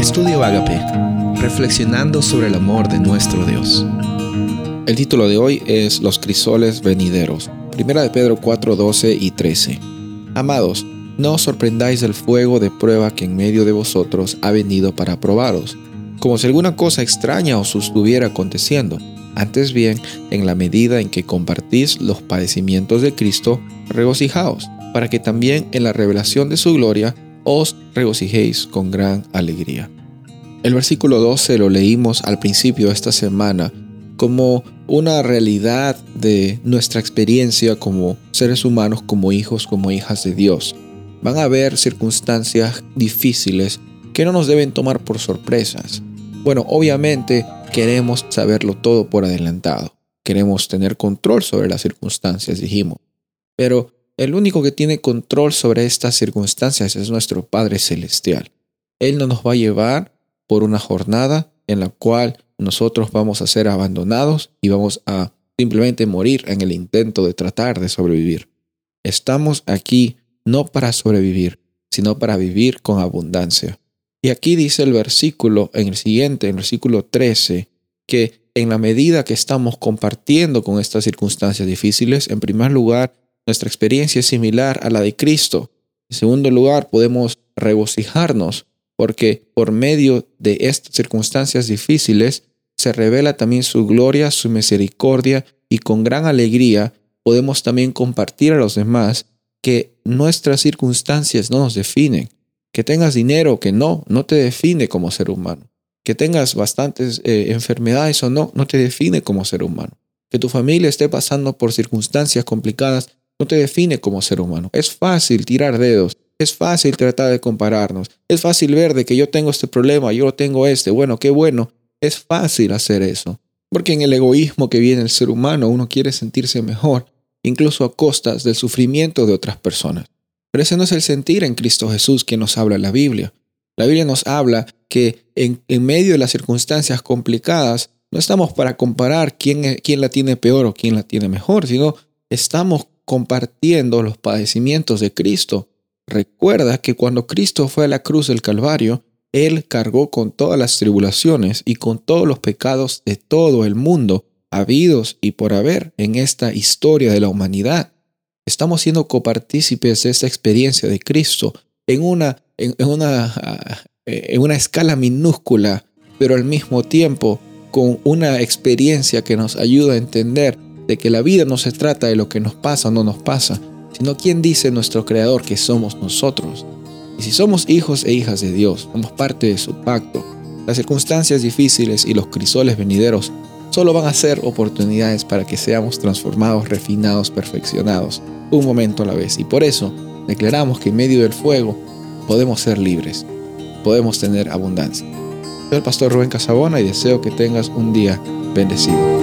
Estudio Agape, reflexionando sobre el amor de nuestro Dios. El título de hoy es Los crisoles venideros. Primera de Pedro 4, 12 y 13. Amados, no os sorprendáis del fuego de prueba que en medio de vosotros ha venido para probaros, como si alguna cosa extraña os estuviera aconteciendo. Antes bien, en la medida en que compartís los padecimientos de Cristo, regocijaos, para que también en la revelación de su gloria os regocijéis con gran alegría. El versículo 12 lo leímos al principio de esta semana como una realidad de nuestra experiencia como seres humanos, como hijos, como hijas de Dios. Van a haber circunstancias difíciles que no nos deben tomar por sorpresas. Bueno, obviamente queremos saberlo todo por adelantado. Queremos tener control sobre las circunstancias, dijimos. Pero el único que tiene control sobre estas circunstancias es nuestro Padre Celestial. Él no nos va a llevar por una jornada en la cual nosotros vamos a ser abandonados y vamos a simplemente morir en el intento de tratar de sobrevivir. Estamos aquí no para sobrevivir, sino para vivir con abundancia. Y aquí dice el versículo en el siguiente, en el versículo 13, que en la medida que estamos compartiendo con estas circunstancias difíciles, en primer lugar, nuestra experiencia es similar a la de Cristo. En segundo lugar, podemos regocijarnos porque por medio de estas circunstancias difíciles se revela también su gloria, su misericordia y con gran alegría podemos también compartir a los demás que nuestras circunstancias no nos definen. Que tengas dinero o que no, no te define como ser humano. Que tengas bastantes eh, enfermedades o no, no te define como ser humano. Que tu familia esté pasando por circunstancias complicadas no te define como ser humano. Es fácil tirar dedos, es fácil tratar de compararnos, es fácil ver de que yo tengo este problema, yo tengo este, bueno, qué bueno. Es fácil hacer eso, porque en el egoísmo que viene el ser humano uno quiere sentirse mejor, incluso a costas del sufrimiento de otras personas. Pero ese no es el sentir en Cristo Jesús que nos habla la Biblia. La Biblia nos habla que en, en medio de las circunstancias complicadas no estamos para comparar quién, quién la tiene peor o quién la tiene mejor, sino estamos compartiendo los padecimientos de Cristo. Recuerda que cuando Cristo fue a la cruz del Calvario, Él cargó con todas las tribulaciones y con todos los pecados de todo el mundo, habidos y por haber en esta historia de la humanidad. Estamos siendo copartícipes de esta experiencia de Cristo en una, en, una, en una escala minúscula, pero al mismo tiempo con una experiencia que nos ayuda a entender de que la vida no se trata de lo que nos pasa o no nos pasa, sino quién dice nuestro Creador que somos nosotros. Y si somos hijos e hijas de Dios, somos parte de su pacto, las circunstancias difíciles y los crisoles venideros solo van a ser oportunidades para que seamos transformados, refinados, perfeccionados, un momento a la vez. Y por eso declaramos que en medio del fuego podemos ser libres, podemos tener abundancia. Soy el pastor Rubén Casabona y deseo que tengas un día bendecido.